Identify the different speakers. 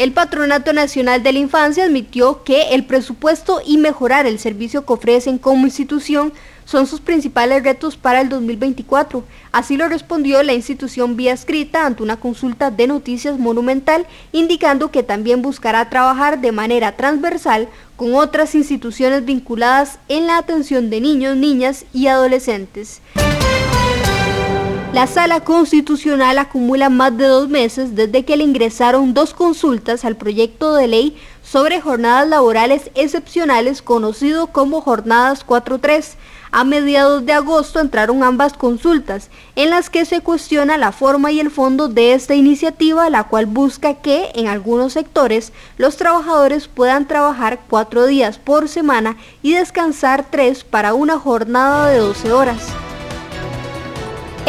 Speaker 1: El Patronato Nacional de la Infancia admitió que el presupuesto y mejorar el servicio que ofrecen como institución son sus principales retos para el 2024. Así lo respondió la institución vía escrita ante una consulta de noticias monumental, indicando que también buscará trabajar de manera transversal con otras instituciones vinculadas en la atención de niños, niñas y adolescentes. La sala constitucional acumula más de dos meses desde que le ingresaron dos consultas al proyecto de ley sobre jornadas laborales excepcionales conocido como Jornadas 4.3. A mediados de agosto entraron ambas consultas, en las que se cuestiona la forma y el fondo de esta iniciativa, la cual busca que, en algunos sectores, los trabajadores puedan trabajar cuatro días por semana y descansar tres para una jornada de 12 horas.